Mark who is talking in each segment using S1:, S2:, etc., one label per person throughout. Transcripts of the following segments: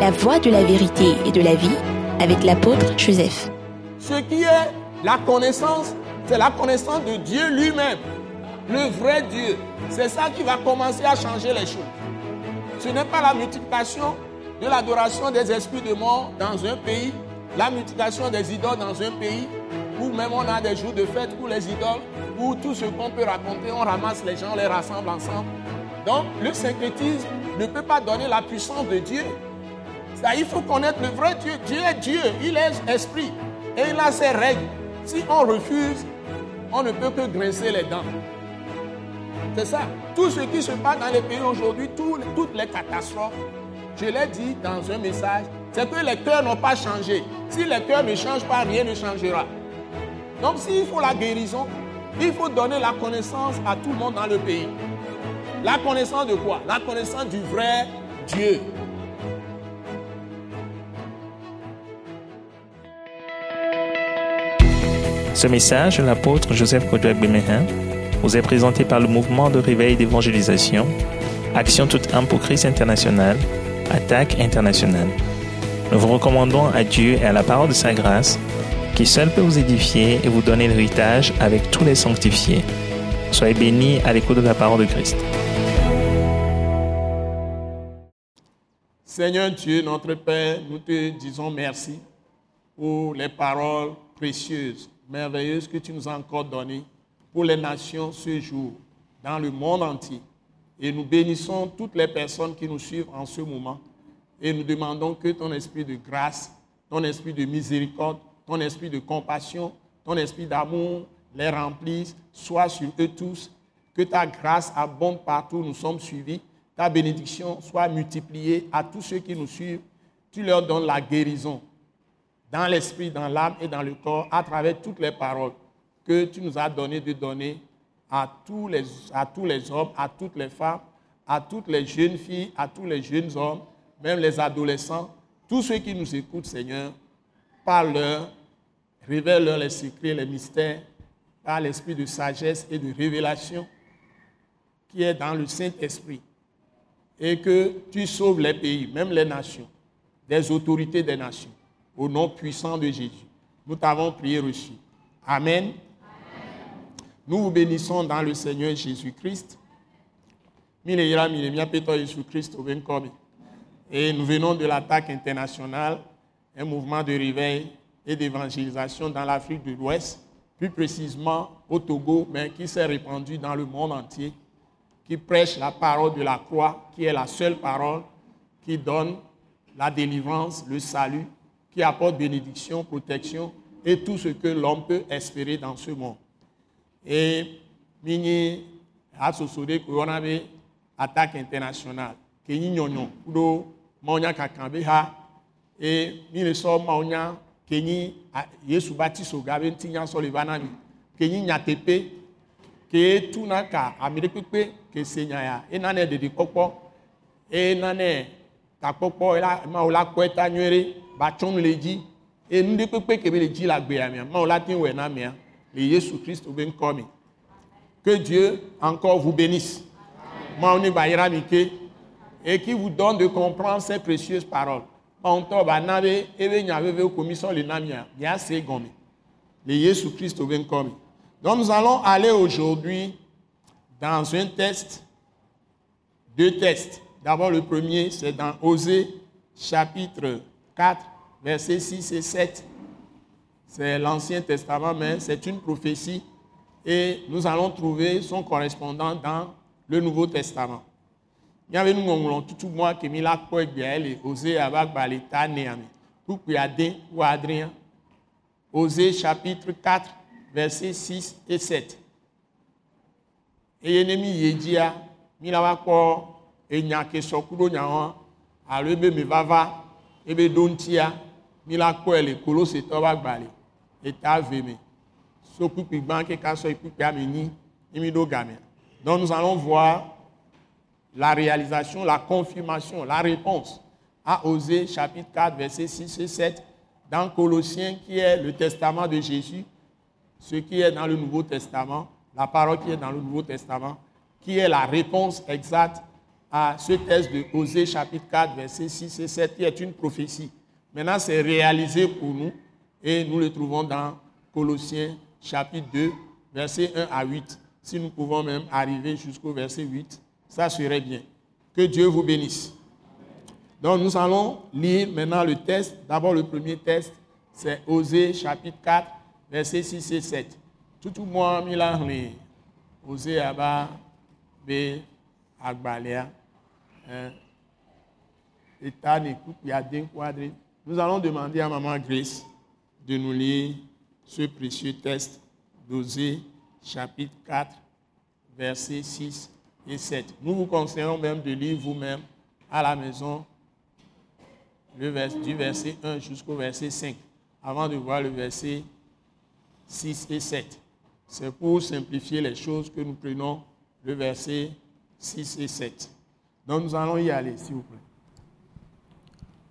S1: la voie de la vérité et de la vie avec l'apôtre Joseph.
S2: Ce qui est la connaissance, c'est la connaissance de Dieu lui-même, le vrai Dieu. C'est ça qui va commencer à changer les choses. Ce n'est pas la multiplication de l'adoration des esprits de mort dans un pays, la multiplication des idoles dans un pays, où même on a des jours de fête pour les idoles, où tout ce qu'on peut raconter, on ramasse les gens, les rassemble ensemble. Donc le syncrétisme ne peut pas donner la puissance de Dieu. Il faut connaître le vrai Dieu. Dieu est Dieu, il est esprit et il a ses règles. Si on refuse, on ne peut que grincer les dents. C'est ça. Tout ce qui se passe dans les pays aujourd'hui, toutes les catastrophes, je l'ai dit dans un message, c'est que les cœurs n'ont pas changé. Si les cœurs ne changent pas, rien ne changera. Donc s'il faut la guérison, il faut donner la connaissance à tout le monde dans le pays. La connaissance de quoi? La connaissance du vrai Dieu.
S3: Ce message l'apôtre Joseph Kodouak Bemehin vous est présenté par le mouvement de réveil d'évangélisation, Action toute âme pour Christ international, Attaque internationale. Nous vous recommandons à Dieu et à la parole de sa grâce, qui seul peut vous édifier et vous donner l'héritage avec tous les sanctifiés. Soyez bénis à l'écoute de la parole de Christ.
S2: Seigneur Dieu, notre Père, nous te disons merci pour les paroles précieuses, merveilleuses que tu nous as encore données pour les nations ce jour, dans le monde entier. Et nous bénissons toutes les personnes qui nous suivent en ce moment. Et nous demandons que ton esprit de grâce, ton esprit de miséricorde, ton esprit de compassion, ton esprit d'amour les remplisse, soit sur eux tous. Que ta grâce abonde partout où nous sommes suivis. Ta bénédiction soit multipliée à tous ceux qui nous suivent. Tu leur donnes la guérison dans l'esprit, dans l'âme et dans le corps à travers toutes les paroles que tu nous as donné de donner à tous, les, à tous les hommes, à toutes les femmes, à toutes les jeunes filles, à tous les jeunes hommes, même les adolescents, tous ceux qui nous écoutent, Seigneur, parle-leur, révèle-leur les secrets, les mystères, par l'esprit de sagesse et de révélation qui est dans le Saint-Esprit. Et que tu sauves les pays, même les nations, des autorités des nations, au nom puissant de Jésus. Nous t'avons prié reçu. Amen. Nous vous bénissons dans le Seigneur Jésus-Christ. Et nous venons de l'attaque internationale, un mouvement de réveil et d'évangélisation dans l'Afrique de l'Ouest, plus précisément au Togo, mais qui s'est répandu dans le monde entier, qui prêche la parole de la croix, qui est la seule parole qui donne la délivrance, le salut, qui apporte bénédiction, protection et tout ce que l'homme peut espérer dans ce monde. Et mini asosode ko yɔna be attaque internationale. Ke nyi nyɔnyɔ kuɖo mawunya kakan be ha. E mi le sɔ mawunya ke nyi yesu batiso ga be ŋuti nya sɔ le va na mi ke nyi nyateƒe ke tuna ka ami ɖe kpekpe ke se nya ya enane ɖeɖikpɔkpɔ enane takpɔkpɔ la mawu la kpɔe ta nyuie ɖe ba tsɔm le dzi enu ɖe kpekpe ke be le dzi le agbea mia mawu la te wɔ na mia et Jésus Christ commis. Que Dieu encore vous bénisse. Et qui vous donne de comprendre ces précieuses paroles. Le Jésus Christ commis. Donc nous allons aller aujourd'hui dans un test, deux tests. D'abord le premier, c'est dans Osée chapitre 4, versets 6 et 7 c'est l'Ancien Testament, mais c'est une prophétie et nous allons trouver son correspondant dans le Nouveau Testament. Il y avait nous tout moi qui mis la poigne bien osé avec balita néami. Pour ou Adrien? Osée chapitre 4, versets 6 et 7. Et ennemi yedia, mi la wa ko enya ke vava, ebe kolose to ba gbali donc nous allons voir la réalisation, la confirmation, la réponse à Osée chapitre 4, verset 6 et 7 dans Colossiens qui est le testament de Jésus, ce qui est dans le Nouveau Testament, la parole qui est dans le Nouveau Testament, qui est la réponse exacte à ce texte de Osée chapitre 4, verset 6 et 7, qui est une prophétie. Maintenant, c'est réalisé pour nous et nous le trouvons dans Colossiens chapitre 2, verset 1 à 8. Si nous pouvons même arriver jusqu'au verset 8, ça serait bien. Que Dieu vous bénisse. Donc nous allons lire maintenant le test. D'abord le premier test, c'est Osée chapitre 4, verset 6 et 7. Tout le monde a Osée Abba, B, Agbalea. Hein. Nous allons demander à Maman Grace de nous lire ce précieux test d'Osée chapitre 4, verset 6 et 7. Nous vous conseillons même de lire vous-même à la maison du verset 1 jusqu'au verset 5, avant de voir le verset 6 et 7. C'est pour simplifier les choses que nous prenons le verset 6 et 7. Donc nous allons y aller, s'il vous plaît.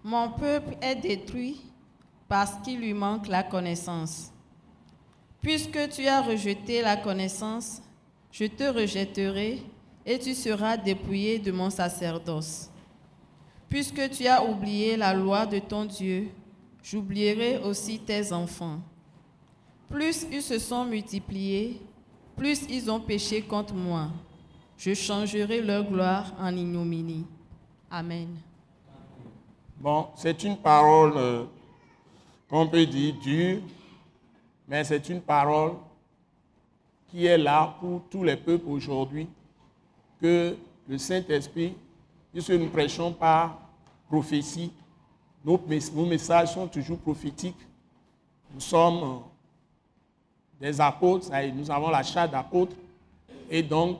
S4: Mon peuple est détruit parce qu'il lui manque la connaissance. Puisque tu as rejeté la connaissance, je te rejetterai et tu seras dépouillé de mon sacerdoce. Puisque tu as oublié la loi de ton Dieu, j'oublierai aussi tes enfants. Plus ils se sont multipliés, plus ils ont péché contre moi. Je changerai leur gloire en ignominie. Amen.
S2: Bon, c'est une parole euh, qu'on peut dire dure, mais c'est une parole qui est là pour tous les peuples aujourd'hui, que le Saint-Esprit, puisque nous prêchons par prophétie, nos, messages sont toujours prophétiques. Nous sommes euh, des apôtres, nous avons la charte d'apôtres, et donc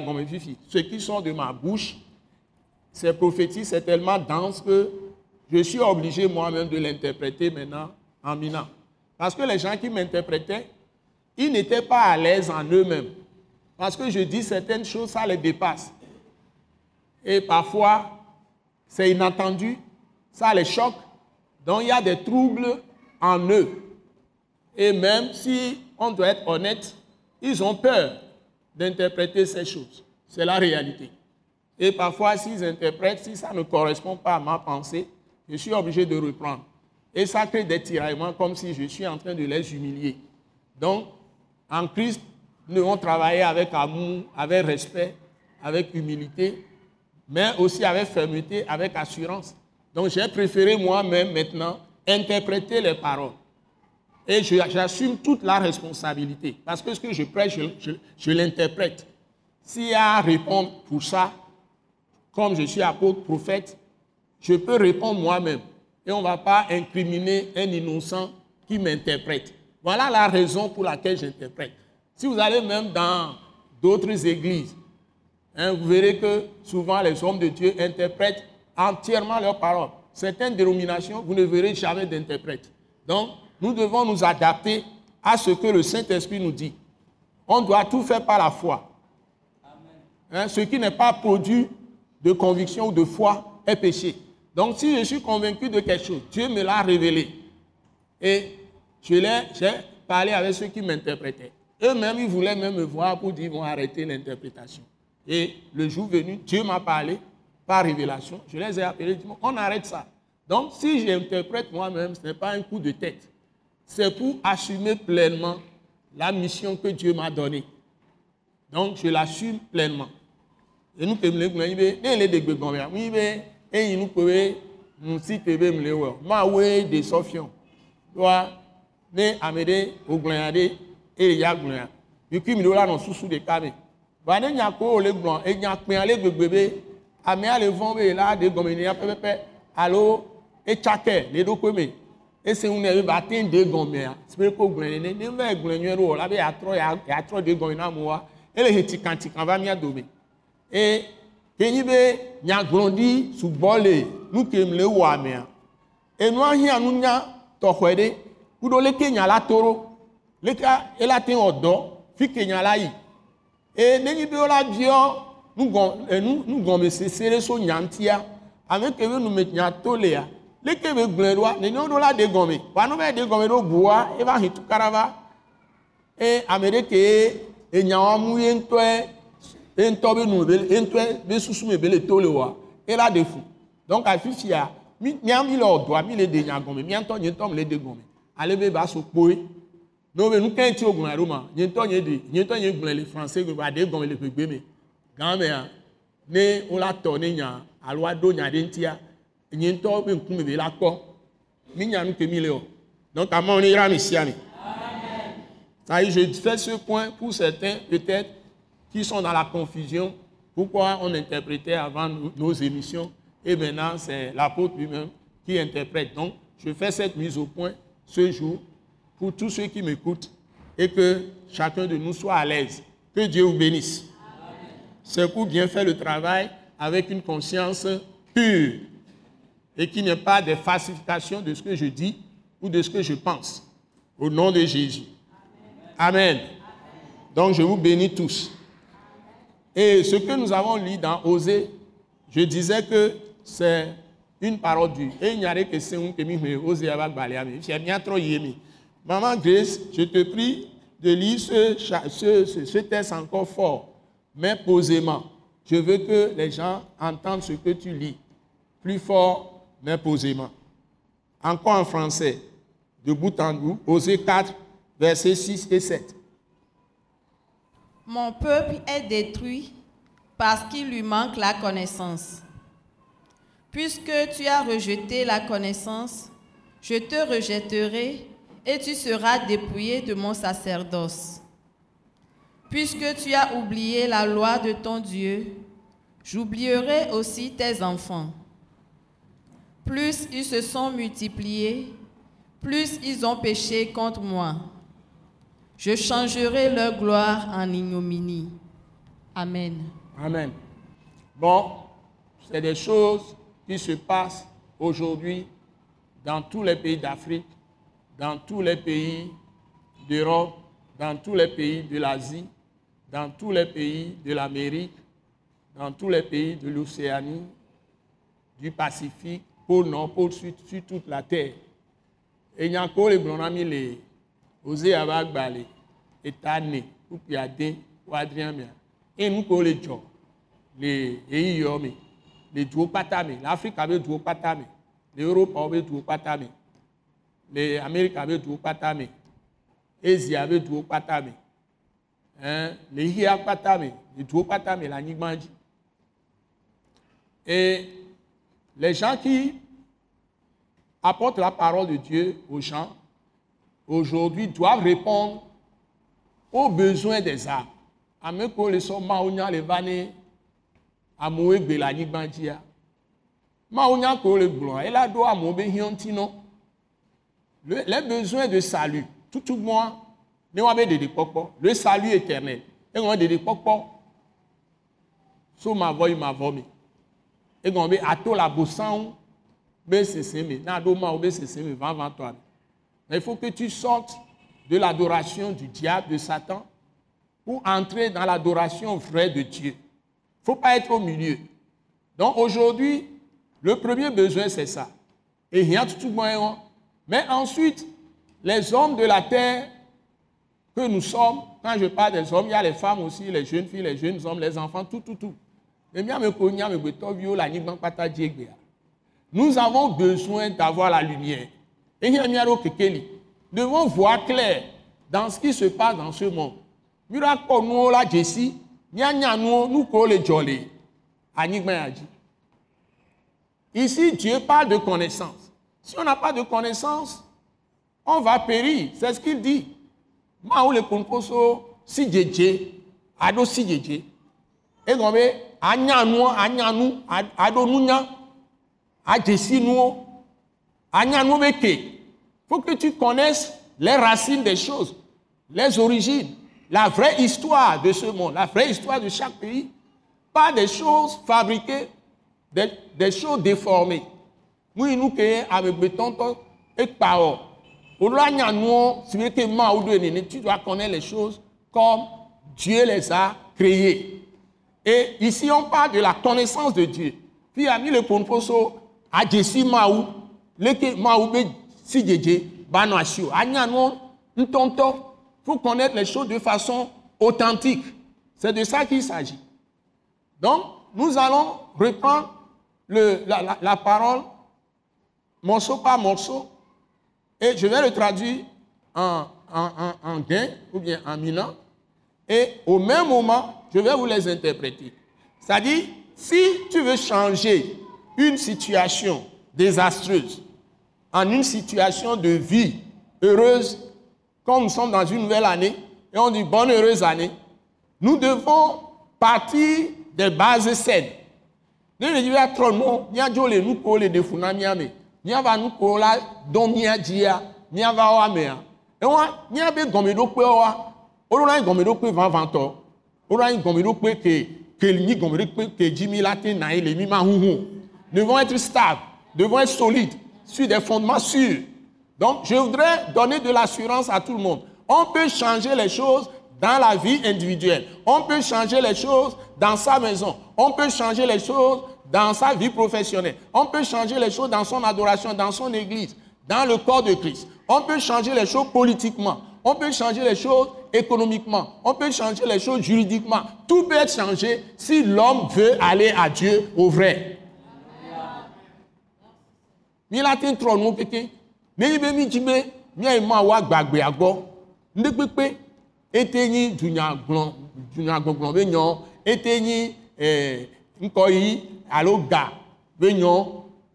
S2: gombe fifi ceux qui sont de ma bouche ces prophéties c'est tellement dense que je suis obligé moi-même de l'interpréter maintenant en mina. Parce que les gens qui m'interprétaient, ils n'étaient pas à l'aise en eux-mêmes. Parce que je dis certaines choses, ça les dépasse. Et parfois, c'est inattendu, ça les choque. Donc il y a des troubles en eux. Et même si on doit être honnête, ils ont peur d'interpréter ces choses. C'est la réalité. Et parfois, s'ils interprètent, si ça ne correspond pas à ma pensée, je suis obligé de reprendre. Et ça crée des tiraillements comme si je suis en train de les humilier. Donc, en Christ, nous devons travailler avec amour, avec respect, avec humilité, mais aussi avec fermeté, avec assurance. Donc, j'ai préféré moi-même maintenant interpréter les paroles. Et j'assume toute la responsabilité. Parce que ce que je prêche, je, l'interprète. S'il y a à répondre pour ça, comme je suis apôtre, prophète, je peux répondre moi-même. Et on ne va pas incriminer un innocent qui m'interprète. Voilà la raison pour laquelle j'interprète. Si vous allez même dans d'autres églises, hein, vous verrez que souvent les hommes de Dieu interprètent entièrement leurs paroles. Certaines dénominations, vous ne verrez jamais d'interprète. Donc, nous devons nous adapter à ce que le Saint-Esprit nous dit. On doit tout faire par la foi. Hein, ce qui n'est pas produit de conviction ou de foi est péché. Donc si je suis convaincu de quelque chose, Dieu me l'a révélé. Et j'ai parlé avec ceux qui m'interprétaient. Eux-mêmes, ils voulaient même me voir pour dire, ils vont arrêter l'interprétation. Et le jour venu, Dieu m'a parlé par révélation. Je les ai appelés, dit, on arrête ça. Donc si j'interprète moi-même, ce n'est pas un coup de tête. C'est pour assumer pleinement la mission que Dieu m'a donnée. Donc je l'assume pleinement. Et nous, doa ne ame ɖe wògblɔnya ɖe eye ya gblɔnya yikui mi ɖe la nɔ susu ɖeka me va ne nya ko wòle gblɔ enya kpɛa le gbegbe be amea le vɔn be la de gɔme ne ya pɛpɛpɛ alo etsakɛ le ɖokpe me ese ŋu ne ba te de gɔmea sipe ko gblɔ ne ne va gblɔ nyuie ɖo wɔ la be yatrɔ yatrɔ de gɔme na amewoa ele he tikatika va mía dome e kenyi be nyagblɔɖi sugbɔ le nu kem le wɔ amea enua hiã nunya tɔxɔe ɖe kuɖo leke nya la to ɖo leke ela te wɔ dɔ fi ke nya la yi. E nenyi be wola biɔ nugɔ enu nugɔmesese ɖe so nya ŋutia ame ke be nume nya to lea leke be gblɔe ɖoa nenye woɖo la de gɔme wa no be de gɔme ɖo ʋua eva hi tukara va e ame ɖe ke enya wɔa mu ye ŋutɔe ye ŋutɔ be nu be susu me be le le wa e la de fu. Donc afi sia mi mía mi le ɔdɔa mi le de nya gɔme mía ŋutɔ nye ŋutɔ mi le de gɔme. Ale be ba so kpoe. Ne wo be nu kɛ ŋuti wo gblɔna ɖo ma nye ŋutɔ nye de nye français gbe ba de gɔme le me. Mea ne wo la tɔ ne nya alo aɖo nya ɖe ŋutia nye ŋutɔ be ŋkume be la kpɔ mi nya nu ke mi le o donc amewo ne yra mi sia mi. Ça y est, je fais ce point pour certains, peut-être, qui sont dans la confusion. Pourquoi on interprétait avant nos émissions? Et maintenant c'est l'apôtre lui-même qui interprète. Donc, je fais cette mise au point ce jour pour tous ceux qui m'écoutent et que chacun de nous soit à l'aise. Que Dieu vous bénisse. C'est pour bien faire le travail avec une conscience pure et qu'il n'y ait pas de falsification de ce que je dis ou de ce que je pense. Au nom de Jésus. Amen. Donc je vous bénis tous. Et ce que nous avons lu dans Osée, je disais que c'est une parole dure. Et il n'y a que c'est un. J'ai bien trop yémi. Maman Grace, je te prie de lire ce texte encore fort, mais posément. Je veux que les gens entendent ce que tu lis. Plus fort, mais posément. Encore en français, de bout en bout, Osée 4, versets 6 et 7.
S4: Mon peuple est détruit parce qu'il lui manque la connaissance. Puisque tu as rejeté la connaissance, je te rejetterai et tu seras dépouillé de mon sacerdoce. Puisque tu as oublié la loi de ton Dieu, j'oublierai aussi tes enfants. Plus ils se sont multipliés, plus ils ont péché contre moi. Je changerai leur gloire en ignominie. Amen.
S2: Amen. Bon, c'est des choses qui se passent aujourd'hui dans tous les pays d'Afrique, dans tous les pays d'Europe, dans tous les pays de l'Asie, dans tous les pays de l'Amérique, dans tous les pays de l'Océanie, du Pacifique, pôle Nord, pôle Sud, sur toute la terre. Et il y a encore les blondamis, les osé avagbale, etane, ou piade, ou adrien mea. Et nous, pour les gens, les EIOME, les l'Afrique avait l'Europe avait les Amériques avaient l'Asie avait hein, les les la Nigmanji. Et les gens qui apportent la parole de Dieu aux gens, aujourd'hui, doivent répondre aux besoins des âmes. Ame ko le sɔ mawo nya le va ne amewo gbe le anyigba dzia. Mawo nya ko le gblɔa, ela ɖo amewo be. Le- Les besoins de salut, tutu gbɔa, ne wa be ɖeɖekpɔkpɔ, le salut éternel, eŋlɔ ɖeɖekpɔkpɔ, so mavɔ yi mavɔ me. Egɔme be ato le abosãwo be sese me, na ɖo mawo be sese me vavãtɔa me. Mais il faut que tu sortes de l'adoration du diable, de Satan, pour entrer dans l'adoration vraie de Dieu. Il ne faut pas être au milieu. Donc aujourd'hui, le premier besoin, c'est ça. Et rien de tout moyen. Mais ensuite, les hommes de la terre que nous sommes, quand je parle des hommes, il y a les femmes aussi, les jeunes filles, les jeunes hommes, les enfants, tout, tout, tout. Et bien, me me la. Nous avons besoin d'avoir la lumière. Et devons voir clair dans ce qui se passe dans ce monde. Ici, Dieu parle de connaissance. Si on n'a pas de connaissance, on va périr. C'est ce qu'il dit. Ma le konkoso si djeje, ado si djeje. Et ado nya, a Jessie nous, anya nous beke. faut que tu connaisses les racines des choses, les origines. la vraie histoire de ce monde, la vraie histoire de chaque pays, pas des choses fabriquées, des, des choses déformées. Nous, nous, avec béton, et parole. Tu dois connaître les choses comme Dieu les a créées. Et ici, on parle de la connaissance de Dieu. Puis, a mis le ponposo, a Jessi Maou, leke Maou be si djedje, bano asio. Anya non, ntonto, faut connaître les choses de façon authentique. C'est de ça qu'il s'agit. Donc, nous allons reprendre la, parole morceau par morceau et je vais le traduire en, en, en, en gain ou bien en milan. Et au même moment, je vais vous les interpréter. C'est-à-dire, si tu veux changer une situation désastreuse en une situation de vie heureuse, comme nous sommes dans une nouvelle année, et on dit bonne heureuse année, nous devons partir des bases saines. Trop non, nous nous coller des funamiame, nous avons nous coller dont nous avons nous avons et on nous avons gommé de quoi, on a gommé de quoi 20 20 ans, on a gommé de quoi que que ni gommé de quoi que Jimmy Latin na il est mis ma Nous devons être stables, devons être solides sur des fondements sûrs. Donc, je voudrais donner de l'assurance à tout le monde. On peut changer les choses dans la vie individuelle. On peut changer les choses dans sa maison. On peut changer les choses dans sa vie professionnelle. On peut changer les choses dans son adoration, dans son église, dans le corps de Christ. On peut changer les choses politiquement. On peut changer les choses économiquement. On peut changer les choses juridiquement. Tout peut être changé si l'homme veut aller à Dieu au vrai. Mi la te trɔ nuwo keke nenyi be mi dzi be míayi ma wa gbagbea gbɔ ndekpekpe ete nyi dunyagblɔ dunyagbɔgblɔ be nyɔ ete nyi ɛɛ ŋkɔyi alo ga be nyɔ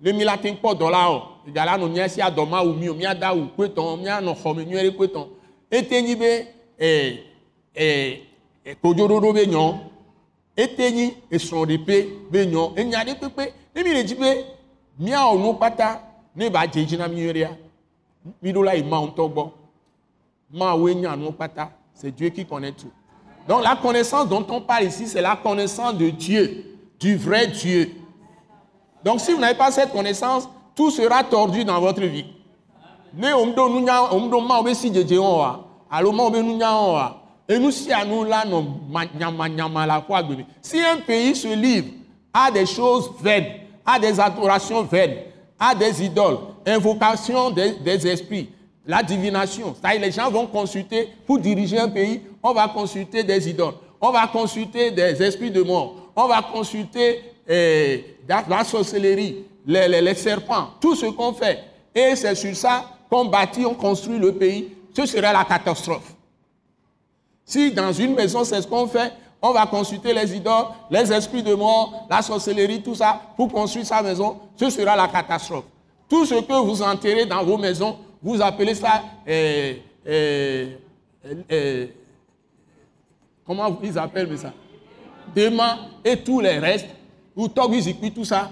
S2: ne mi la te kpɔ la o ìdá la nɔ míasi adɔ ma wu mi o míada wu kpetɔ míanɔ xɔme nyuie ɖe kpetɔ ete nyi be ɛɛ ɛɛ kodzoɖoɖo be nyɔ ete nyi esrɔ̃ɖeƒe be nyɔ enya ɖe kpekpe ne mi le dzi be míawɔ nu kpata ne ba dze dzi na mi ɣia mi ɖo la yi ma ŋutɔ gbɔ mawoe nya nu kpata c'est Dieu qui connaît tout. Donc la connaissance dont on parle ici c'est la connaissance de Dieu du vrai Dieu. Donc si vous n'avez pas cette connaissance tout sera tordu dans votre vie. Ne omɖo nunya omɖo mawo be si dzedze wɔn wa alo mawo be wɔn wa enu sia nu la nɔ nyamanyama la ƒe agbe si un pays se livre à des choses vaines à des adorations vaines, à des idoles, invocation des, esprits, la divination. C'est-à-dire les gens vont consulter, pour diriger un pays, on va consulter des idoles, on va consulter des esprits de mort, on va consulter eh, la sorcellerie, les serpents, tout ce qu'on fait. Et c'est sur ça qu'on bâtit, on construit le pays. Ce serait la catastrophe. Si dans une maison, c'est ce qu'on fait, on va consulter les idoles, les esprits de mort, la sorcellerie, tout ça, pour construire sa maison, ce sera la catastrophe. Tout ce que vous enterrez dans vos maisons, vous appelez ça, euh, euh, euh, comment ils appellent ça? Demain et tous les restes, ou Togizikui, tout ça,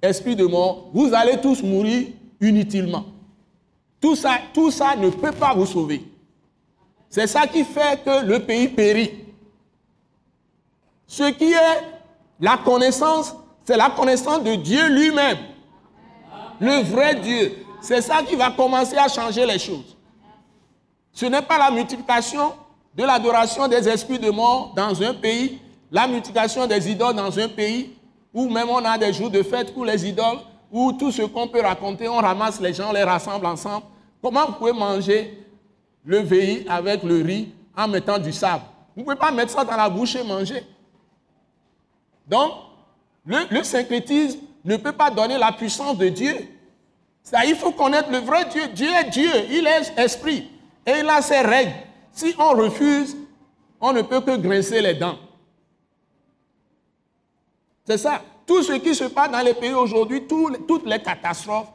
S2: esprit de mort, vous allez tous mourir inutilement. Tout ça, tout ça ne peut pas vous sauver. C'est ça qui fait que le pays périt. Ce qui est la connaissance, c'est la connaissance de Dieu lui-même. Le vrai Dieu. C'est ça qui va commencer à changer les choses. Ce n'est pas la multiplication de l'adoration des esprits de mort dans un pays, la multiplication des idoles dans un pays, où même on a des jours de fête pour les idoles, où tout ce qu'on peut raconter, on ramasse les gens, on les rassemble ensemble. Comment vous pouvez manger le veillis avec le riz en mettant du sable? Vous ne pouvez pas mettre ça dans la bouche et manger. Donc, le, le, syncrétisme ne peut pas donner la puissance de Dieu. Ça, il faut connaître le vrai Dieu. Dieu est Dieu, il est esprit. Et il a ses règles. Si on refuse, on ne peut que grincer les dents. C'est ça. Tout ce qui se passe dans les pays aujourd'hui, toutes les catastrophes,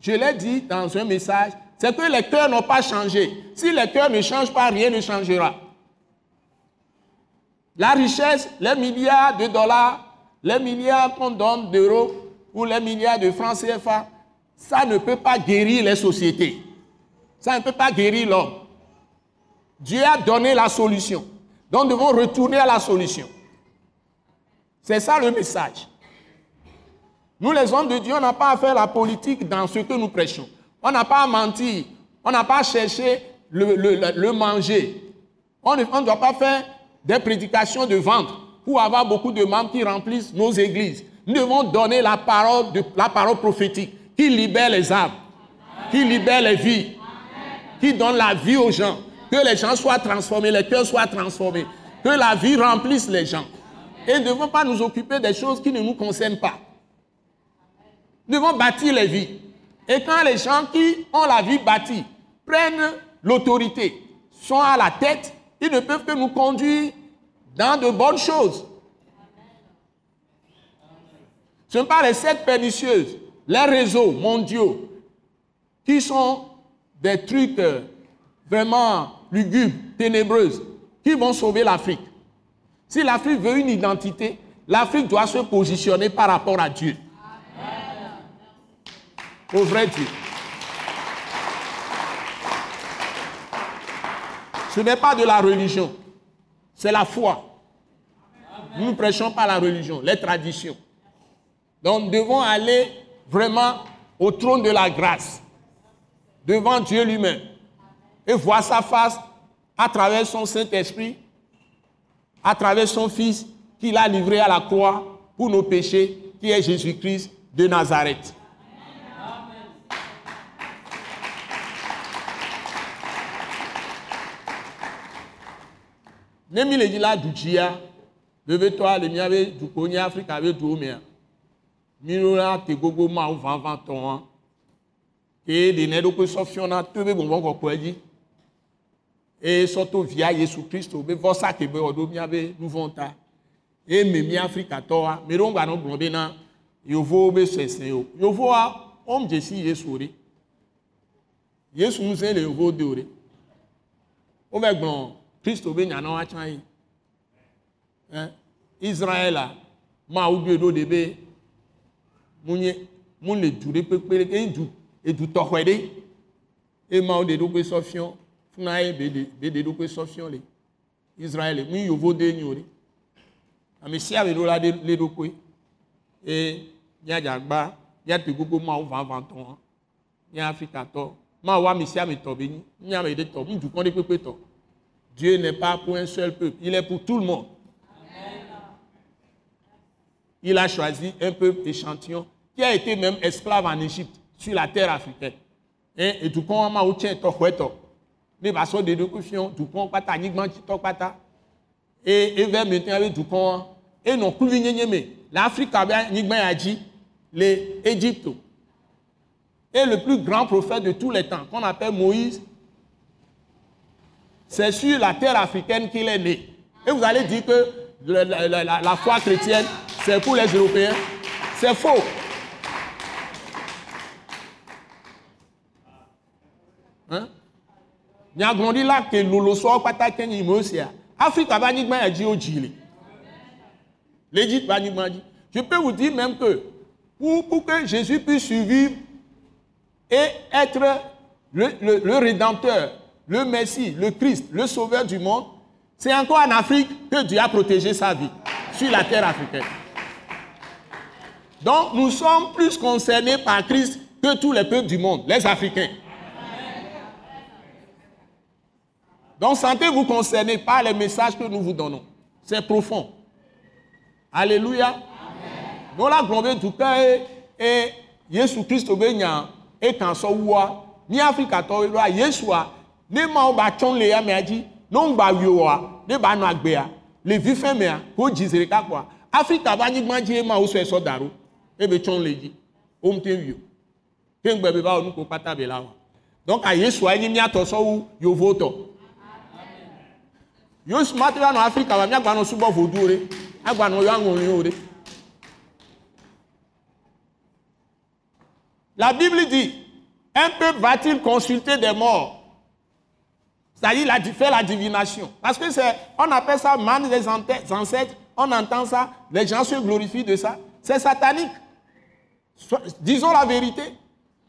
S2: je l'ai dit dans un message, c'est que les cœurs n'ont pas changé. Si les cœurs ne changent pas, rien ne changera. La richesse, les milliards de dollars, les milliards qu'on donne d'euros ou les milliards de francs CFA, ça ne peut pas guérir les sociétés. Ça ne peut pas guérir l'homme. Dieu a donné la solution. Donc nous devons retourner à la solution. C'est ça le message. Nous, les hommes de Dieu, on n'a pas à faire la politique dans ce que nous prêchons. On n'a pas à mentir. On n'a pas à chercher le, manger. On ne doit pas faire des prédications de vente pour avoir beaucoup de membres qui remplissent nos églises. Nous devons donner la parole, de, la parole prophétique qui libère les âmes, qui libère les vies, qui donne la vie aux gens. Que les gens soient transformés, les cœurs soient transformés. Que la vie remplisse les gens. Et nous ne devons pas nous occuper des choses qui ne nous concernent pas. Nous devons bâtir les vies. Et quand les gens qui ont la vie bâtie prennent l'autorité, sont à la tête, ils ne peuvent que nous conduire dans de bonnes choses. Ce ne sont pas les sept pernicieuses, les réseaux mondiaux, qui sont des trucs euh, vraiment lugubres, ténébreuses, qui vont sauver l'Afrique. Si l'Afrique veut une identité, l'Afrique doit se positionner par rapport à Dieu. Au vrai Dieu. Ce n'est pas de la religion, c'est la foi. Nous ne prêchons pas la religion, les traditions. Donc nous devons aller vraiment au trône de la grâce, devant Dieu lui-même, et voir sa face à travers son Saint-Esprit, à travers son Fils qu'il a livré à la croix pour nos péchés, qui est Jésus-Christ de Nazareth. Vevetɔa le miabe dukɔ nye afrika be duwo mea mi la te gbogbo mawu vavãtɔa eye ɖe ɖokui sɔ fiɔna to be gbɔngbɔn kɔkɔe dzi eye sɔto via yesu kristu be vɔsa ke be wɔɖo miabe nuvɔ ta. Eye me mi afrikatɔwa mi ɖo ŋgba nɔ gblɔ be na yovowo be sese o yovowa wɔm dze si yesu ɖe yesu ŋusẽ le yovowo de o ɖe wovɛ gblɔ kristo be nyana wa eh? israela mawu due ɖo ɖe be le ɖe ke du edu tɔxɔe ɖe eye mawu ɖe ɖokui sɔ fiɔ funa ye be ɖe ɖokui sɔ fiɔ le israel mu yovo de nyo ɖe ame sia ame ɖo la ɖe le ɖokui eye afrikatɔ mawu ame sia ame tɔ be nyi mía ame ɖe tɔ. Dieu n'est pas pour un seul peuple, il est pour tout le monde. Il a choisi un peuple échantillon qui a été même esclave en Égypte, sur la terre africaine. Et tout le monde a été to ne va so de de kufion du pont pata nyigban to pata et et vers maintenant avec du pont et non plus me l'Afrique a nyigban a dit les Égypte et le plus grand prophète de tous les temps qu'on appelle Moïse c'est sur la terre africaine qu'il est né. Et vous allez dire que la, foi chrétienne, pour les Européens. C'est faux. Hein? grandi là que lolo so pata kenyi mosia. Afrique va ni gba ji ojile. L'Égypte va ni Je peux vous dire même que pour, pour que Jésus puisse survivre et être le, le, le rédempteur le Messie, le Christ, le Sauveur du monde, c'est encore en Afrique que Dieu a protégé sa vie, sur la terre africaine. Donc nous sommes plus concernés par Christ que tous les peuples du monde, les Africains. Donc sentez-vous concernés par les messages que nous vous donnons. C'est profond. Alléluia. Nous la gloire du cœur et Jésus Christ et quand ça ni Afrique Jésus ne mawo ba tsɔn le ya gba wio wa ne ba nɔ agbea le vi ko zi ɖeka kɔa afrika ƒe anyigba dzi ma esɔ da ɖo ebe tsɔn le dzi wo ŋute wio ke ŋgbe be va wɔ nuko kpata be la wa. Donc a yesua nye miatɔ sɔ wu yovo tɔ yosu ma te va nɔ afrika wa miagba nɔ subɔ voduwo ɖe agba nɔ yɔ aŋɔliwo ɖe la bible dit un peuple va-t-il consulter des morts? C'est-à-dire faire la divination. Parce que c'est, on appelle ça man des ancêtres, on entend ça, les gens se glorifient de ça. C'est satanique. Disons la vérité.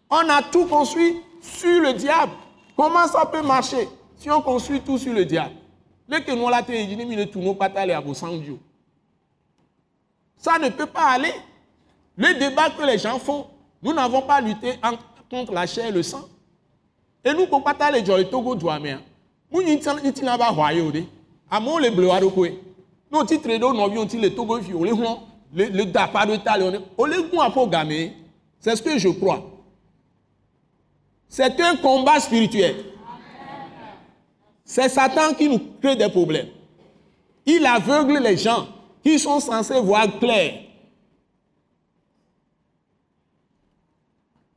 S2: On a tout construit sur le diable. Comment ça peut marcher Si on construit tout sur le diable, les nous nous Ça ne peut pas aller. Le débat que les gens font, nous n'avons pas lutté contre la chair et le sang. Et nous, pour pas aller dans le Togo douamé, nous n'avons pas royauté. À mon le bleu à Nous, titre de nous avions le Togo le le le dapa de tal, on les goût gamé. C'est ce que je crois. C'est un combat spirituel. C'est Satan qui nous crée des problèmes. Il aveugle les gens qui sont censés voir clair.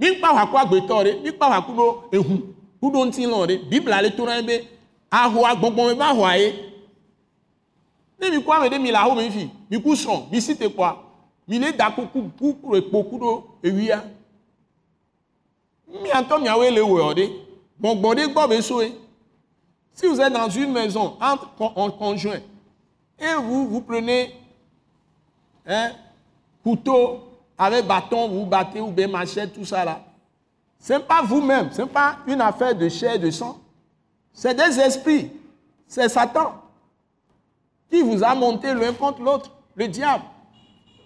S2: nípa wà kó agbètọ rẹ nípa wà kó ehu kó do ntí lọ rẹ bíbélà lè tó rẹ bẹ ahọ agbọgbọn mi bá họ ayé ní mi kó àmì mi là hó mi fi mi kú sàn mi sì tẹ kọ́ mi dà kó kú kú èkó kú do ewia mi àtọ́ mi wọ̀ ọ́ dé gbọ̀ngbọ̀n dé gbọ́ mi so yẹ. Si vous êtes dans une maison entre, en conjoint et vous, vous prenez un couteau avec bâton, vous battez ou bien machette, tout ça là. Ce n'est pas vous-même, ce n'est pas une affaire de chair de sang. C'est des esprits. C'est Satan qui vous a monté l'un contre l'autre, le diable.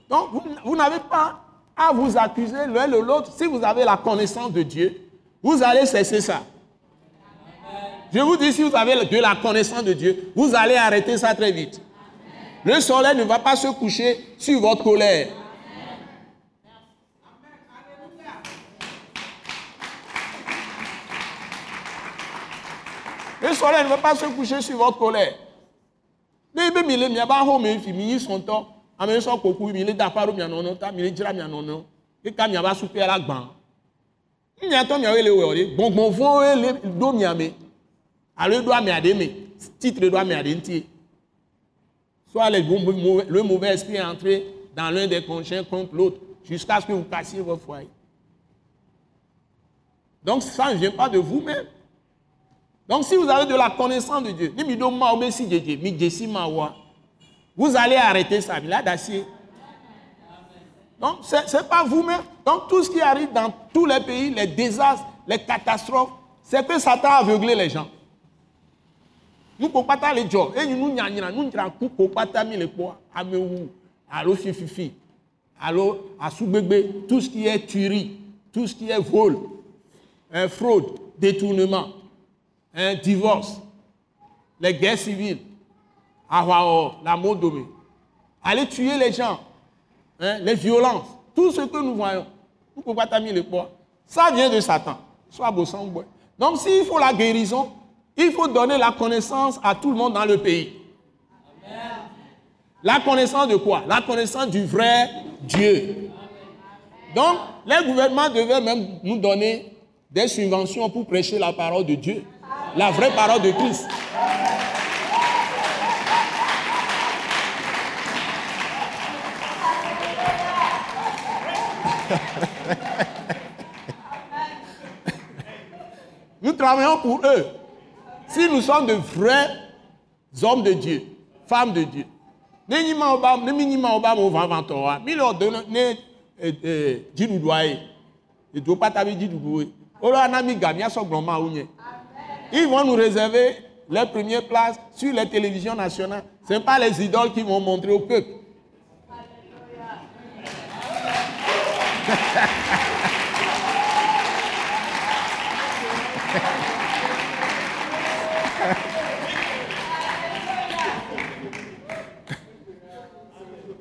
S2: Donc, vous, vous n'avez pas à vous accuser l'un de l'autre. Si vous avez la connaissance de Dieu, vous allez cesser ça. Je vous dis, si vous avez de la connaissance de Dieu, vous allez arrêter ça très vite. Le soleil ne va pas se coucher sur votre colère. Le soleil ne va pas se coucher sur votre colère. N'ebe mi le miaba ho me fi mi yi sɔntɔ ame sɔ koku mi le da pa ɖo mia nɔnɔ ta mi le dzra mia nɔnɔ eka miaba supe la gbã. Miatɔ miawo le wɔ de gbɔngbɔnvɔwo le ɖo miame alo ɖo ame aɖe me titre ɖo ame aɖe ŋuti soit le, le mauvais esprit est entré dans l'un des conjoints contre l'autre jusqu'à ce que vous passiez votre foyer. Donc ça ne vient pas de vous-même. Donc si vous avez de la connaissance de Dieu, vous allez arrêter ça. D'acier. Donc ce n'est pas vous-même. Donc tout ce qui arrive dans tous les pays, les désastres, les catastrophes, c'est que Satan a aveuglé les gens nukpo kpata le dzɔ eye nu nyanyra nu dzra ku ko kpata mi le kpɔ amewu alo fififi alo asugbegbe tout ce qui est tuerie tout ce qui est vol hein, fraude détournement hein, divorce. Les guerres civiles. La modome aller tuer les gens. Hein, les violences. Tout ce que nous voyons. Nukpo kpata mi le kpɔ ça vient de Satan. Soit bosan gbɔ donc s'il faut la guérison il faut donner la connaissance à tout le monde dans le pays. La connaissance de quoi? La connaissance du vrai Dieu. Donc, les gouvernements devaient même nous donner des subventions pour prêcher la parole de Dieu, la vraie parole de Christ. Nous travaillons pour eux. Si nous sommes de vrais hommes de Dieu, femmes de Dieu, ne ils vont nous réserver les premières places sur les télévisions nationales ce n'est pas les idoles qui vont montrer au peuple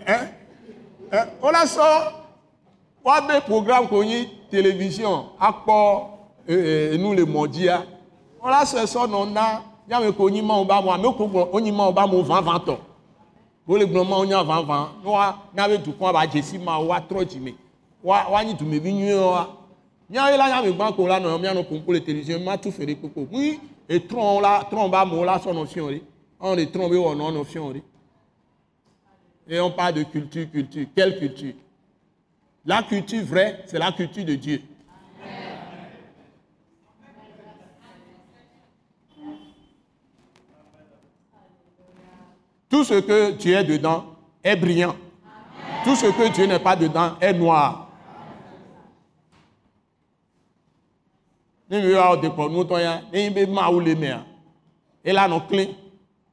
S2: Hein? Hein? On a ça. On des programmes qu'on y télévision, akpɔ nous le mondia. On a ce son on a yàmé ko nyi ma ba mo ame ko gbɔ onyi ma ba mo van van tɔ. Wo le gblɔ ma wonya van van. Ne wa n'abe dukɔ ba dzesi ma wa trɔ dzi me. Wa wa nyi dumevi nyuie wa. Míawo la yàmé gbã ko la nɔ míanɔ kpɔnkpɔ le télévision ma tu de kpokpo. Oui et trɔn la trɔn ba mo la sɔnɔ fiɔn de. On le trɔn be wɔ nɔ nɔ fiɔn de. Et on parle de culture, culture. Quelle culture? La culture vraie, c'est la culture de Dieu. Tout ce que Dieu est dedans est brillant. Tout ce que Dieu n'est pas dedans est noir. Ni mi wa de ko nu to ya, ni be ma wu le me a. ela nɔ klẽ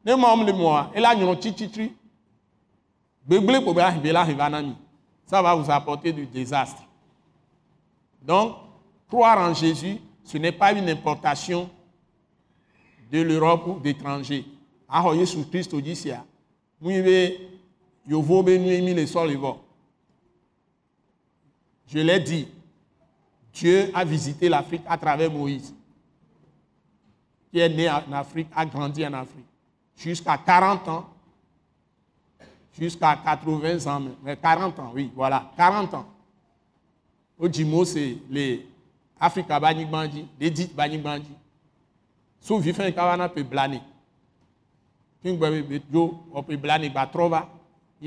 S2: ne mawo le moa ela nyrɔ tsitsitri gbegblẽ kpo be ahibe la hiva na mi ça va vous apporter du désastre. Donc croire en Jésus ce n'est pas une importation de l'Europe ou d'étrangers vɔ je l'ai dit Dieu a visité l'Afrique à travers Moïse qui est né en Afrique, a grandi en Afrique, jusqu'à 40 ans, jusqu'à 80 ans, mais 40 ans, oui, voilà, 40 ans. Au Djimo, c'est les Africa Bani Bandi, les dit Bani Bandi. Blaner. King on peut blaner, Batrova. Il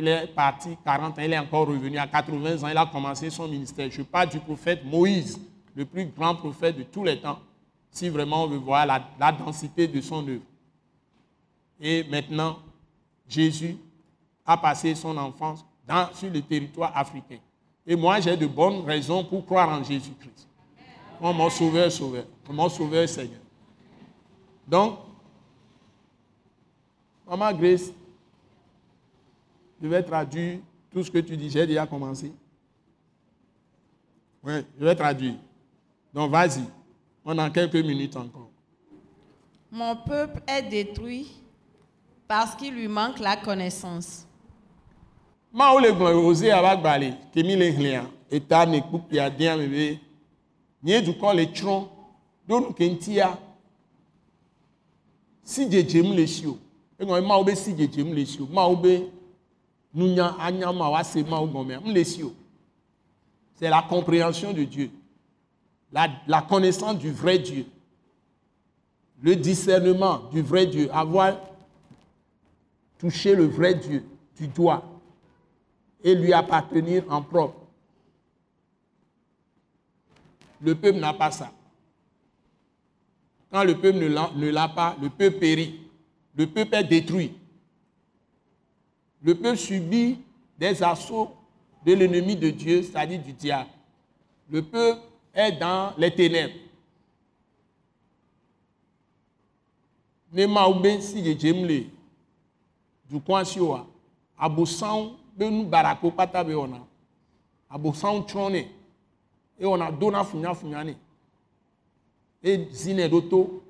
S2: est parti 40 ans, il est encore revenu à 80 ans, il a commencé son ministère. Je parle du prophète Moïse, le plus grand prophète de tous les temps si vraiment on veut voir la, densité de son œuvre. Et maintenant, Jésus a passé son enfance sur le territoire africain. Et moi, j'ai de bonnes raisons pour croire en Jésus-Christ. Mon sauveur, sauveur. Mon sauveur, Seigneur. Donc, Maman Grace, je vais traduire tout ce que tu dis. J'ai déjà commencé. Oui, je vais traduire. Donc, vas-y. On a quelques minutes encore.
S4: Mon peuple est détruit parce qu'il lui manque la connaissance.
S2: Ma ou le glan osé avec balé, kemi le hlian, eta ne kupi adian bébé. Nye du kon le tron, don kentia. Si je jem le sio. E ou be si le sio. C'est la compréhension de Dieu la, connaissance du vrai Dieu, le discernement du vrai Dieu, avoir touché le vrai Dieu du doigt et lui appartenir en propre. Le peuple n'a pas ça. Quand le peuple ne l'a pas, le peuple périt. Le peuple est détruit. Le peuple subit des assauts de l'ennemi de Dieu, c'est-à-dire du diable. Le peuple est dans les ténèbres. Ne ma ube si barako ɖo to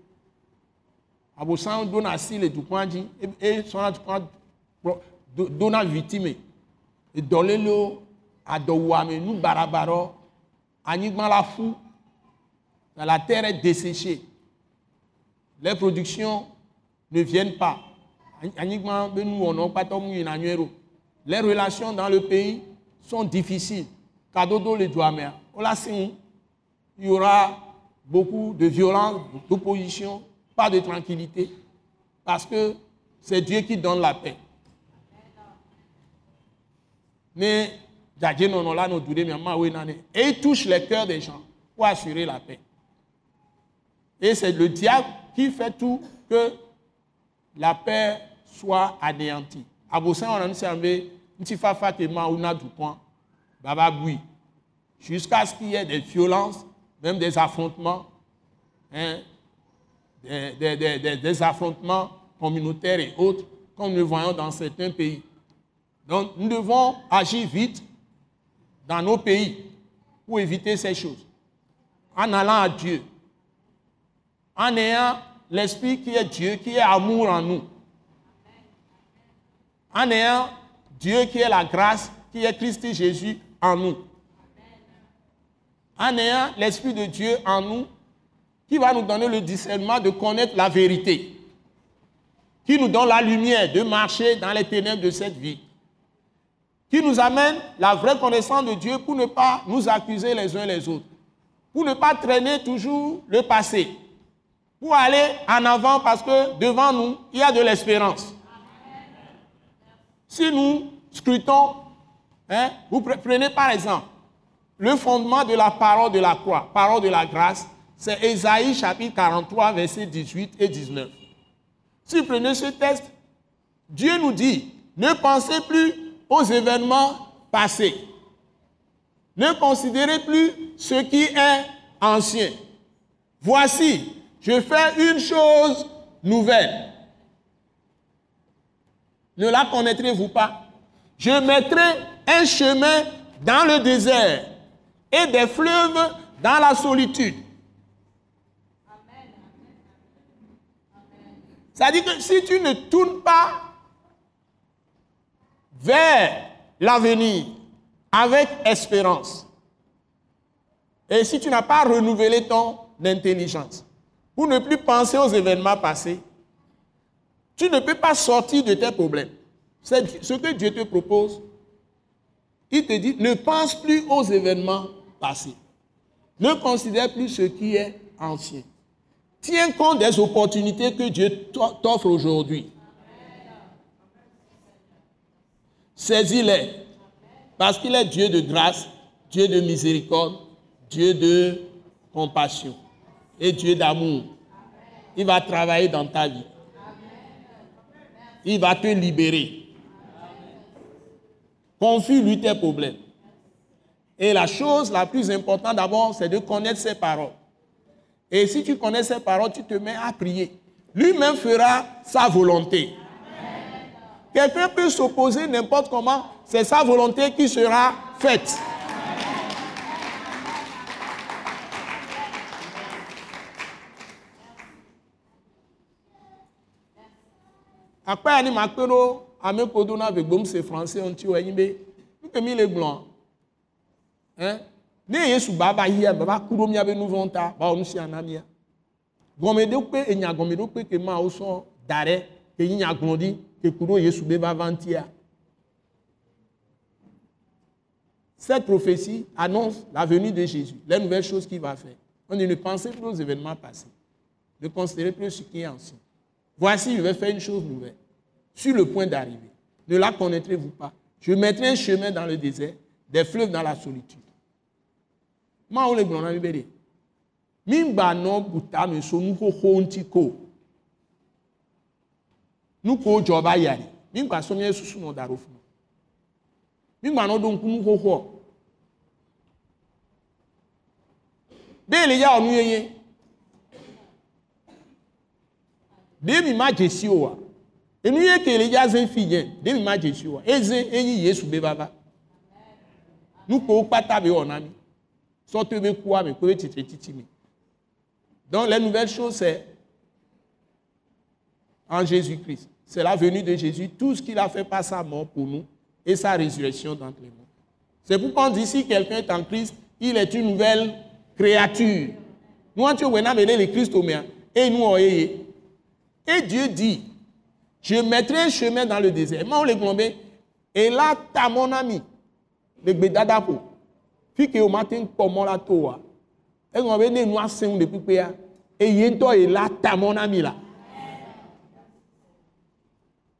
S2: abosãwo dona asi le dukɔa dzi eye sɔna dukɔa dona vitime edɔlélewo adɔwuame nu barabarɔ anyigba la fou, la terre est desséchée. Les productions ne viennent pas. Les relations dans le pays sont difficiles. Il y aura beaucoup de violence, d'opposition, pas de tranquillité, parce que c'est Dieu qui donne la paix. Mais et il touche les cœurs des gens pour assurer la paix. Et c'est le diable qui fait tout que la paix soit anéantie. Jusqu'à ce qu'il y ait des violences, même des affrontements, hein, des, affrontements communautaires et autres, comme nous voyons dans certains pays. Donc nous devons agir vite dans nos pays pour éviter ces choses. En allant à Dieu. En ayant l'Esprit qui est Dieu, qui est amour en nous. En ayant Dieu qui est la grâce, qui est Christ Jésus en nous. En ayant l'Esprit de Dieu en nous, qui va nous donner le discernement de connaître la vérité. Qui nous donne la lumière de marcher dans les ténèbres de cette vie qui nous amène la vraie connaissance de Dieu pour ne pas nous accuser les uns les autres, pour ne pas traîner toujours le passé, pour aller en avant parce que devant nous, il y a de l'espérance. Si nous scrutons, hein, vous prenez par exemple le fondement de la parole de la croix, parole de la grâce, c'est Ésaïe chapitre 43, versets 18 et 19. Si vous prenez ce texte, Dieu nous dit, ne pensez plus aux événements passés. Ne considérez plus ce qui est ancien. Voici, je fais une chose nouvelle. Ne la connaîtrez-vous pas? Je mettrai un chemin dans le désert et des fleuves dans la solitude. Dit que si tu ne tournes pas vers l'avenir avec espérance, et si tu n'as pas renouvelé ton intelligence pour ne plus penser aux événements passés, tu ne peux pas sortir de tes problèmes. C'est ce que Dieu te propose. Il te dit, ne pense plus aux événements passés. Ne considère plus ce qui est ancien. Tiens compte des opportunités que Dieu t'offre aujourd'hui. Saisis-les. Parce qu'il est Dieu de grâce, Dieu de miséricorde, Dieu de compassion et Dieu d'amour. Il va travailler dans ta vie. Il va te libérer. Confie-lui tes problèmes. Et la chose la plus importante d'abord, c'est de connaître ses paroles. Et si tu connais ses paroles, tu te mets à prier. Lui-même fera sa volonté. Quelqu'un peut s'opposer n'importe comment, c'est sa volonté qui sera faite. akpa ya be hein? Ne cette prophétie annonce la venue de Jésus les nouvelles choses qu'il va faire on ne pensez plus aux événements passés ne considérez plus ce qui est ancien Voici, je vais faire une chose nouvelle. Sur le point d'arriver. Ne la connaîtrez-vous pas? Je mettrai un chemin dans le désert, des fleuves dans la solitude. Ma ole gblɔ na mi be ɖe mimba nɔ buta me so nuxoxo ŋuti ko nuko dzɔ ba ya ɖe mimba so mía susu nɔ da ɖo funu mimba nɔ ɖo ŋku nuxoxoa be le ya wɔ nu yeye ɖe mi ma dze si o wa enu ye ke le ya ze fi dze ɖe mi ma dze si o wa eze enyi yesu be vava nukowo kpata be wɔ na mi donc les nouvelles choses c'est en Jésus-Christ. C'est la venue de Jésus. Tout ce qu'il a fait par sa mort pour nous et sa résurrection d'entre les morts. C'est pourquoi on dit si quelqu'un est en Christ il est une nouvelle créature. Nous on mele le Christ au et nous on est et Dieu dit, je mettrai un chemin dans le désert. Moi, on glombe. Et là, t'as mon ami, le Gbedadapo. Puis que au matin, comment la toi. Et on va venir nous asseoir depuis PA. Et yento est là, t'as mon ami là.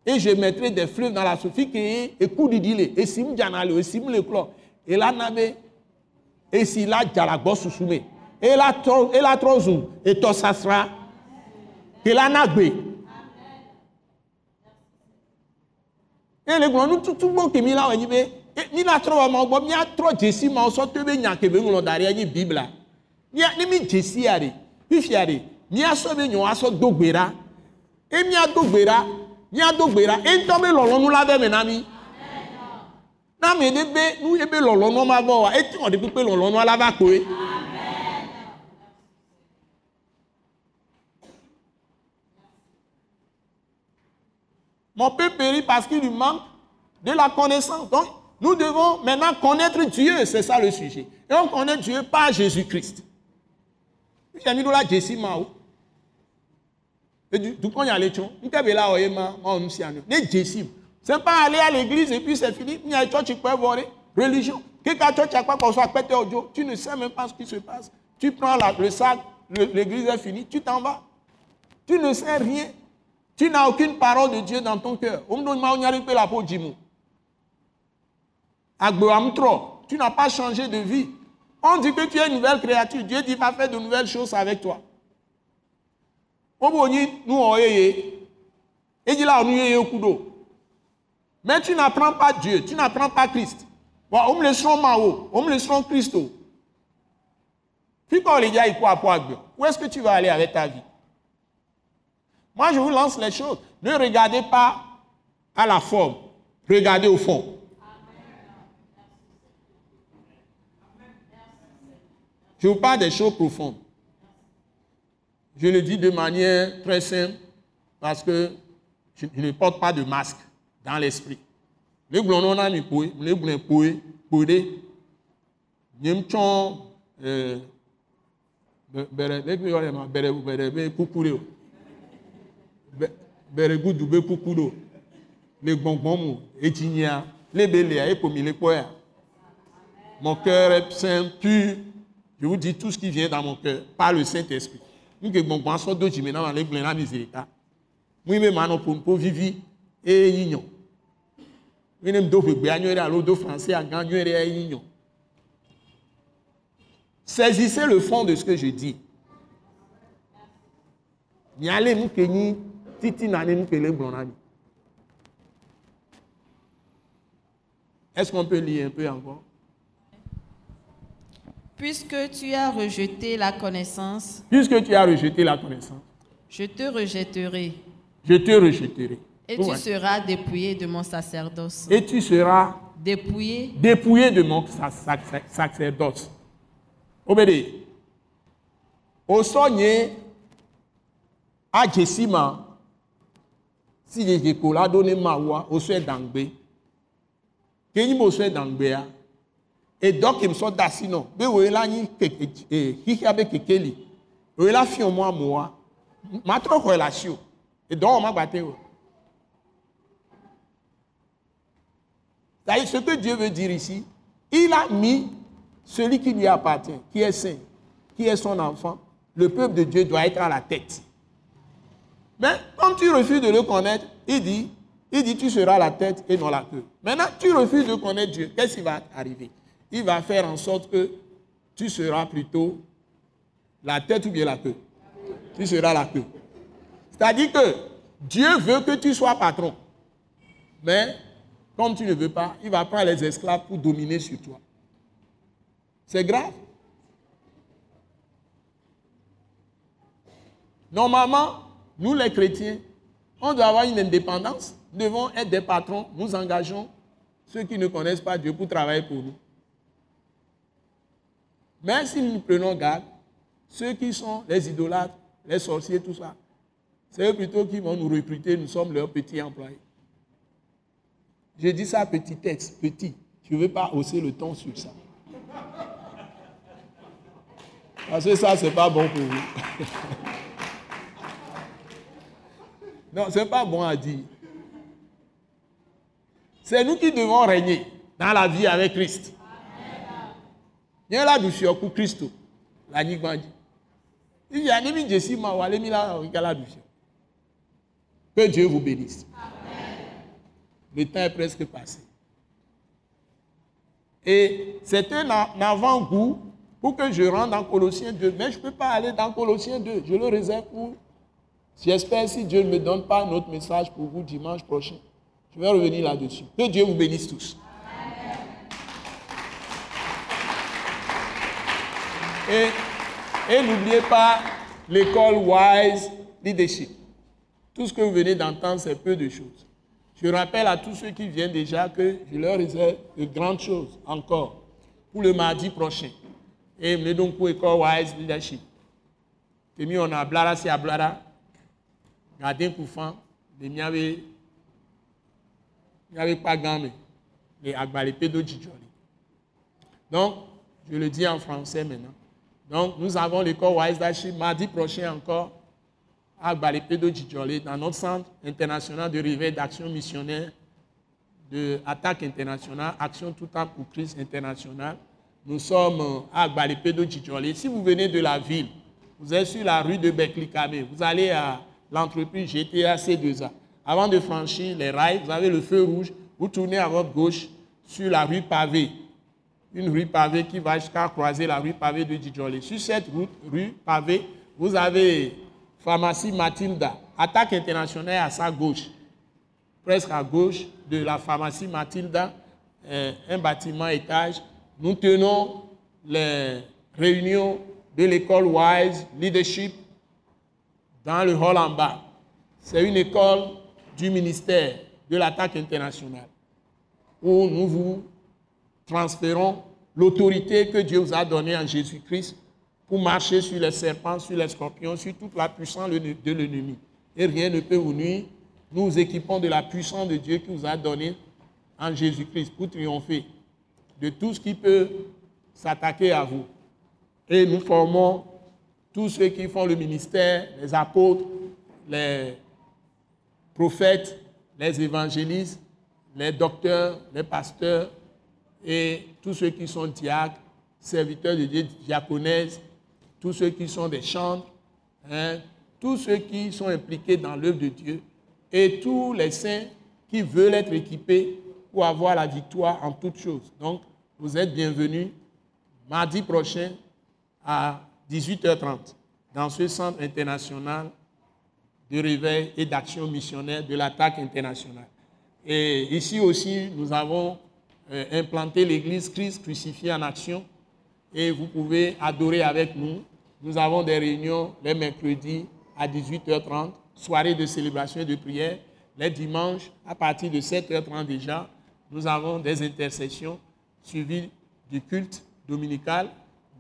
S2: Et je mettrai des fleuves dans la qui est écoute. Et si et si le clos. Et là, n'avait. Et si là, jalagbo sousoumé. Et là, et là, trop zoom. Et toi, ça sera ke la na gbe ele gblɔ nututu gbɔ ke mi la wɔ nyi be mi na trɔ wɔ ma gbɔ mi atrɔ dzesi ma sɔ to be nya ke be ŋlɔ da ɖe anyi bibla mia ne mi dzesi ya ɖe fifia ɖe miasɔ be nyɔ asɔ do gbe ɖa e miado gbe ɖa miado gbe ɖa e ŋutɔ be lɔlɔnu la be me na mi na ame ɖe be nu ye be lɔlɔnu ma bɔ wa eti wɔ ɖe kpekpe lɔlɔnu la va koe. Mon peuple périt parce qu'il lui manque de la connaissance. Donc, nous devons maintenant connaître Dieu, c'est ça le sujet. Et on connaît Dieu par Jésus-Christ. J'ai mis là Jésus Mao. Et du coup, il y a les gens. Nous avons là, on Jésus. C'est pas aller à l'église et puis c'est fini. Il y a tu peux voir religion. Quelqu'un tu as pas qu'on soit pété au tu ne sais même pas ce qui se passe. Tu prends la, le sac, l'église est finie, tu t'en vas. Tu ne sais rien. Tu n'as aucune parole de Dieu dans ton cœur. Tu n'as pas changé de vie. On dit que tu es une nouvelle créature. Dieu dit va faire de nouvelles choses avec toi. Mais tu n'apprends pas Dieu, tu n'apprends pas Christ. On me laissera Mao, on me laissera Christo. Où est-ce que tu vas aller avec ta vie? Moi, je vous lance les choses. Ne regardez pas à la forme, regardez au fond. Je vous parle des choses profondes. Je le dis de manière très simple parce que je ne porte pas de masque dans l'esprit. Le gblɔnɔ na mi poe, le. Mon cœur est saint, pur. Je vous dis tout ce qui vient dans mon cœur par le Saint-Esprit. Nous que gbɔngbɔn sɔ do dzime na ma le gblẽ na mi zi ɖeka. Mu be ma nɔ ƒompo vivi eye yinyɔ. Mu ne do français. Saisissez le fond de ce que je dis. Est-ce qu'on peut lire un peu encore?
S4: Puisque tu as rejeté la connaissance,
S2: Puisque tu as rejeté la connaissance,
S4: je te rejetterai,
S2: je te rejetterai.
S4: et
S2: Ouais.
S4: tu seras dépouillé de mon sacerdoce.
S2: Et tu seras
S4: Dépouillé,
S2: dépouillé de mon sac- sac- sacerdoce. Obédé. Osonye a jesima si je kola donne mawa oswe dangbe. Kenyi mo oswe dangbe a. E dok im so dasino. Be we la nyi. Ma o. C'est-à-dire, ce que Dieu veut dire ici, il a mis celui qui lui appartient, qui est saint, qui est son enfant. Le peuple de Dieu doit être à la tête. Mais comme tu refuses de le connaître, il dit, il dit tu seras la tête et non la queue. Maintenant, tu refuses de connaître Dieu. Qu'est-ce qui va arriver? Il va faire en sorte que tu seras plutôt la tête ou bien la queue. Tu seras la queue. C'est-à-dire que Dieu veut que tu sois patron. Mais comme tu ne veux pas, il va prendre les esclaves pour dominer sur toi. C'est grave. Normalement, nous les chrétiens, on doit avoir une indépendance. Nous devons être des patrons. Nous engageons ceux qui ne connaissent pas Dieu pour travailler pour nous. Mais si nous prenons garde, ceux qui sont les idolâtres, les sorciers, tout ça, c'est plutôt qui vont nous recruter, nous sommes leurs petits employés. Je dis ça petit texte, petit. Je ne veux pas hausser le ton sur ça. Parce que ça, ce n'est pas bon pour vous. non, ce n'est pas bon à dire. C'est nous qui devons régner dans la vie avec Christ. Il y a là du pour Christ. La Nigmandi. Il y a des gens qui sont là. Que Dieu vous bénisse. Le temps est presque passé. Et c'est un a- un avant-goût pour que je rentre dans Colossiens 2. Mais je ne peux pas aller dans Colossiens 2. Je le réserve pour. J'espère si Dieu ne me donne pas un autre message pour vous dimanche prochain. Je vais revenir là-dessus. Que Dieu vous bénisse tous. Et, et n'oubliez pas l'école Wise Leadership. Tout ce que vous venez d'entendre, c'est peu de choses. Je rappelle à tous ceux qui viennent déjà que je leur réserve de grandes choses encore pour le mardi prochain. Et me donc pour l'école Wise Leadership. Temi on a blara si a blara. Gardien pour fan. De mi avait. Il n'y avait pas gamme. Agbalépé de Djidjoli. Donc, je le dis en français maintenant. Donc, nous avons l'école Wise Leadership mardi prochain encore à Gbalépédo Djidjolé, dans notre centre international de réveil d'action missionnaire, de attaque internationale, action tout temps pour Christ international. Nous sommes à Gbalépédo Djidjolé. Si vous venez de la ville, vous êtes sur la rue de Beklikame, vous allez à l'entreprise GTA C2A. Avant de franchir les rails, vous avez le feu rouge, vous tournez à votre gauche sur la rue pavée une rue pavée qui va jusqu'à croiser la rue pavée de Djidjolé. Sur cette rue pavée, vous avez pharmacie Matilda, attaque internationale à sa gauche, presque à gauche de la pharmacie Matilda, euh, un bâtiment étage. Nous tenons les réunions de l'école Wise Leadership dans le hall en bas. c'est une école du ministère de l'attaque internationale où nous vous transférons l'autorité que Dieu vous a donnée en Jésus-Christ pour marcher sur les serpents, sur les scorpions, sur toute la puissance de l'ennemi. Et rien ne peut vous nuire. Nous vous équipons de la puissance de Dieu qui vous a donnée en Jésus-Christ pour triompher de tout ce qui peut s'attaquer à vous. Et nous formons tous ceux qui font le ministère, les apôtres, les prophètes, les évangélistes, les docteurs, les pasteurs et tous ceux qui sont diacres, serviteurs de Dieu, diaconaises, tous ceux qui sont des chantres, hein, tous ceux qui sont impliqués dans l'œuvre de Dieu et tous les saints qui veulent être équipés pour avoir la victoire en toutes choses. Donc, vous êtes bienvenus mardi prochain à 18h30 dans ce centre international de réveil et d'action missionnaire de l'attaque internationale. Et ici aussi, nous avons euh, implanté l'église Christ crucifié en action et vous pouvez adorer avec nous. Nous avons des réunions les mercredis à 18h30, soirée de célébration et de prière. Les dimanches, à partir de 7h30 déjà, nous avons des intercessions suivies du culte dominical.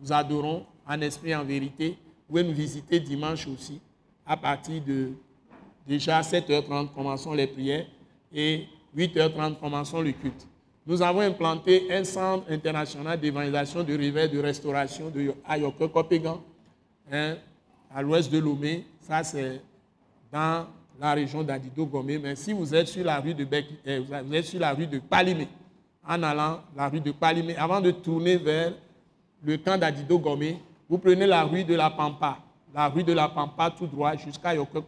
S2: Nous adorons en esprit en vérité. Vous pouvez nous visiter dimanche aussi. À partir de déjà 7h30, commençons les prières et 8h30, commençons le culte. Nous avons implanté un centre international d'évangélisation, de réveil, de restauration de, à Yoko hein, à l'ouest de Lomé. Ça, c'est dans la région d'Adido Gomé. Mais si vous êtes sur la rue de, euh, vous êtes sur la rue de Palimé, en allant la rue de Palimé, avant de tourner vers le camp d'Adido Gomé, vous prenez la rue de la Pampa, la rue de la Pampa tout droit jusqu'à Yoko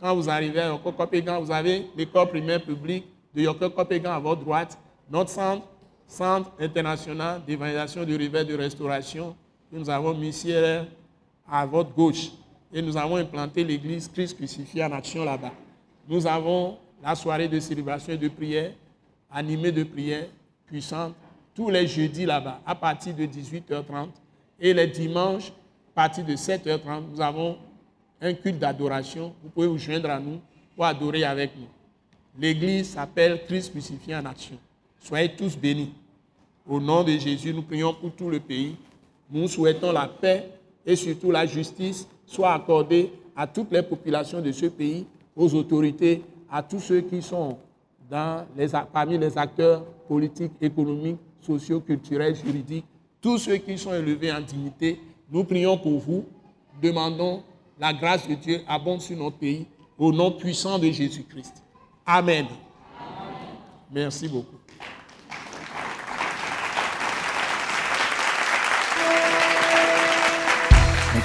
S2: Quand vous arrivez à Yoko vous avez l'école primaire publique de Yoko à votre droite, notre centre, Centre international d'évaluation du réveil de restauration, nous avons mis à votre gauche. Et nous avons implanté l'église Christ crucifié en action là-bas. Nous avons la soirée de célébration et de prière, animée de prière puissante, tous les jeudis là-bas, à partir de 18h30. Et les dimanches, à partir de 7h30, nous avons un culte d'adoration. Vous pouvez vous joindre à nous pour adorer avec nous. L'église s'appelle Christ crucifié en action. Soyez tous bénis. Au nom de Jésus, nous prions pour tout le pays. Nous souhaitons la paix et surtout la justice soit accordée à toutes les populations de ce pays, aux autorités, à tous ceux qui sont parmi les acteurs politiques, économiques, sociaux, culturels, juridiques, tous ceux qui sont élevés en dignité. Nous prions pour vous, demandons la grâce de Dieu abonde sur notre pays, au nom puissant de Jésus-Christ. Amen. Merci beaucoup.